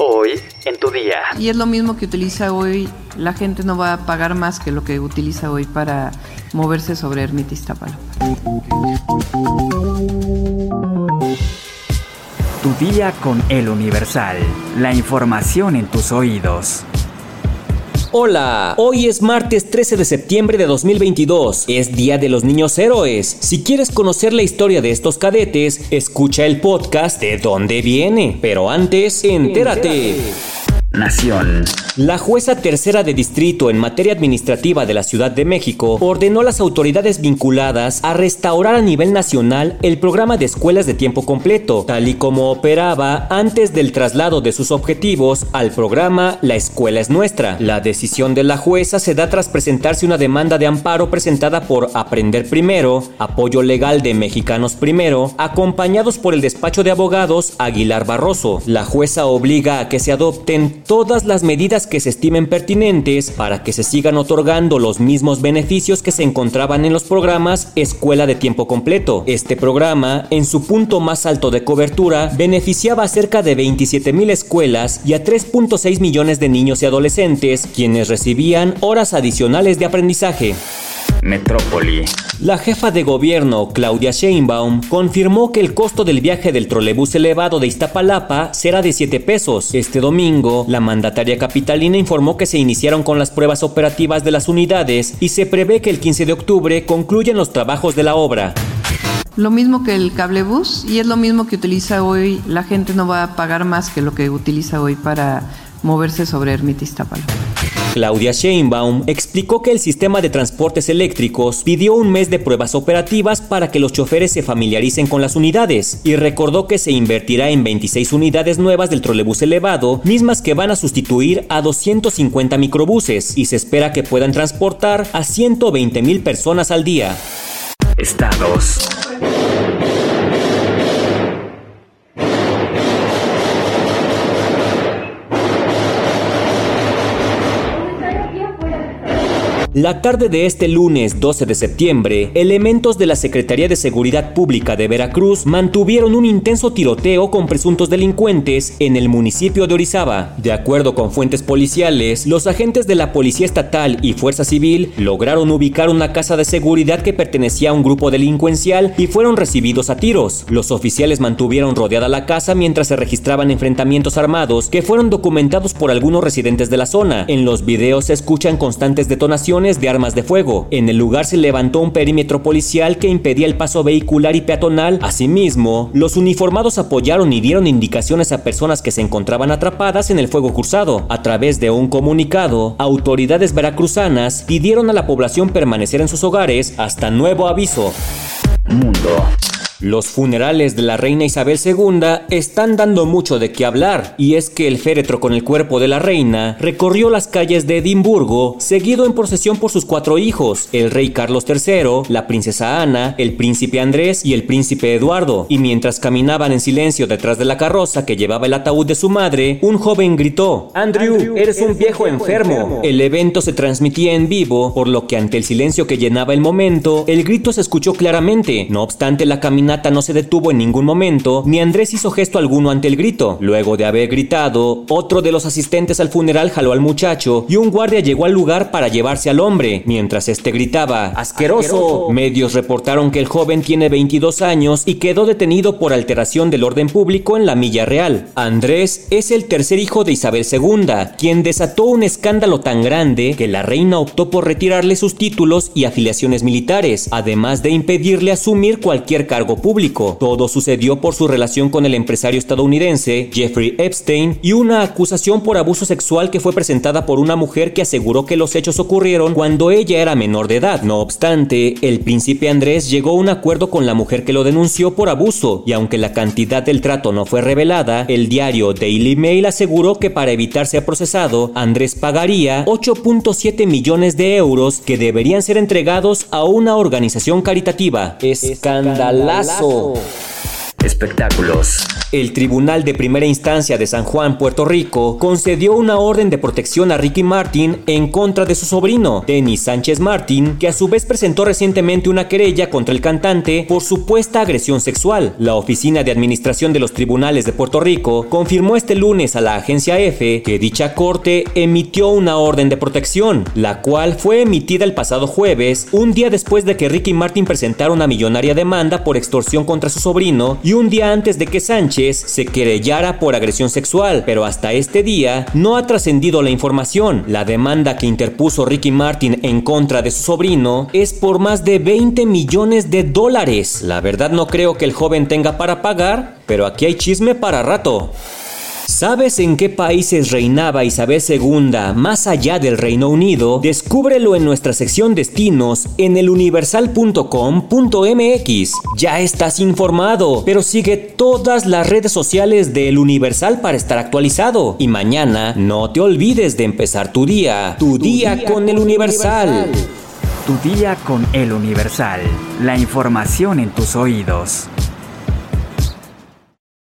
Hoy en tu día. Y es lo mismo que utiliza hoy, la gente no va a pagar más que lo que utiliza hoy para moverse sobre Ermita Iztapalapa. Tu día con el Universal. La información en tus oídos. Hola, hoy es martes 13 de septiembre de 2022, es Día de los Niños Héroes. Si quieres conocer la historia de estos cadetes, escucha el podcast de dónde viene. Pero antes, entérate. Nación. La jueza tercera de distrito en materia administrativa de la Ciudad de México ordenó a las autoridades vinculadas a restaurar a nivel nacional el programa de escuelas de tiempo completo, tal y como operaba antes del traslado de sus objetivos al programa La Escuela es Nuestra. La decisión de la jueza se da tras presentarse una demanda de amparo presentada por Aprender Primero, Apoyo Legal de Mexicanos Primero, acompañados por el despacho de abogados Aguilar Barroso. La jueza obliga a que se adopten todas las medidas que se estimen pertinentes para que se sigan otorgando los mismos beneficios que se encontraban en los programas Escuela de Tiempo Completo. Este programa, en su punto más alto de cobertura, beneficiaba a cerca de 27 mil escuelas y a 3.6 millones de niños y adolescentes, quienes recibían horas adicionales de aprendizaje. Metrópoli. La jefa de gobierno, Claudia Sheinbaum, confirmó que el costo del viaje del trolebús elevado de Iztapalapa será de 7 pesos. Este domingo, la mandataria capitalina informó que se iniciaron con las pruebas operativas de las unidades y se prevé que el 15 de octubre concluyan los trabajos de la obra. Lo mismo que el cablebús y es lo mismo que utiliza hoy, la gente no va a pagar más que lo que utiliza hoy para moverse sobre Ermita Iztapalapa. Claudia Sheinbaum explicó que el sistema de transportes eléctricos pidió un mes de pruebas operativas para que los choferes se familiaricen con las unidades y recordó que se invertirá en 26 unidades nuevas del trolebús elevado, mismas que van a sustituir a 250 microbuses y se espera que puedan transportar a 120 mil personas al día. Estados. La tarde de este lunes 12 de septiembre, elementos de la Secretaría de Seguridad Pública de Veracruz mantuvieron un intenso tiroteo con presuntos delincuentes en el municipio de Orizaba. De acuerdo con fuentes policiales, los agentes de la Policía Estatal y Fuerza Civil lograron ubicar una casa de seguridad que pertenecía a un grupo delincuencial y fueron recibidos a tiros. Los oficiales mantuvieron rodeada la casa mientras se registraban enfrentamientos armados que fueron documentados por algunos residentes de la zona. En los videos se escuchan constantes detonaciones de armas de fuego. En el lugar se levantó un perímetro policial que impedía el paso vehicular y peatonal. Asimismo, los uniformados apoyaron y dieron indicaciones a personas que se encontraban atrapadas en el fuego cruzado. A través de un comunicado, autoridades veracruzanas pidieron a la población permanecer en sus hogares hasta nuevo aviso. Mundo. Los funerales de la reina Isabel II están dando mucho de qué hablar, y es que el féretro con el cuerpo de la reina recorrió las calles de Edimburgo, seguido en procesión por sus cuatro hijos, el rey Carlos III, la princesa Ana, el príncipe Andrés y el príncipe Eduardo, y mientras caminaban en silencio detrás de la carroza que llevaba el ataúd de su madre, un joven gritó, Andrew, eres un viejo enfermo. El evento se transmitía en vivo, por lo que ante el silencio que llenaba el momento, el grito se escuchó claramente, no obstante la caminata no se detuvo en ningún momento, ni Andrés hizo gesto alguno ante el grito. Luego de haber gritado, otro de los asistentes al funeral jaló al muchacho y un guardia llegó al lugar para llevarse al hombre. Mientras este gritaba, ¡Asqueroso! Medios reportaron que el joven tiene 22 años y quedó detenido por alteración del orden público en la Milla Real. Andrés es el tercer hijo de Isabel II, quien desató un escándalo tan grande que la reina optó por retirarle sus títulos y afiliaciones militares, además de impedirle asumir cualquier cargo público. Todo sucedió por su relación con el empresario estadounidense Jeffrey Epstein y una acusación por abuso sexual que fue presentada por una mujer que aseguró que los hechos ocurrieron cuando ella era menor de edad. No obstante, el príncipe Andrés llegó a un acuerdo con la mujer que lo denunció por abuso y aunque la cantidad del trato no fue revelada, el diario Daily Mail aseguró que para evitar ser procesado, Andrés pagaría 8.7 millones de euros que deberían ser entregados a una organización caritativa. Escandalazo. Espectáculos. El Tribunal de Primera Instancia de San Juan, Puerto Rico, concedió una orden de protección a Ricky Martin en contra de su sobrino, Denis Sánchez Martin, que a su vez presentó recientemente una querella contra el cantante por supuesta agresión sexual. La Oficina de Administración de los Tribunales de Puerto Rico confirmó este lunes a la agencia F que dicha corte emitió una orden de protección, la cual fue emitida el pasado jueves, un día después de que Ricky Martin presentara una millonaria demanda por extorsión contra su sobrino y un día antes de que Sánchez se querellara por agresión sexual, pero hasta este día no ha trascendido la información. La demanda que interpuso Ricky Martin en contra de su sobrino es por más de 20 millones de dólares. La verdad no creo que el joven tenga para pagar, pero aquí hay chisme para rato. ¿Sabes en qué países reinaba Isabel II más allá del Reino Unido? Descúbrelo en nuestra sección Destinos en eluniversal.com.mx. Ya estás informado, pero sigue todas las redes sociales de El Universal para estar actualizado. Y mañana no te olvides de empezar tu día. Tu, día, con, El Universal. Tu día con El Universal. La información en tus oídos.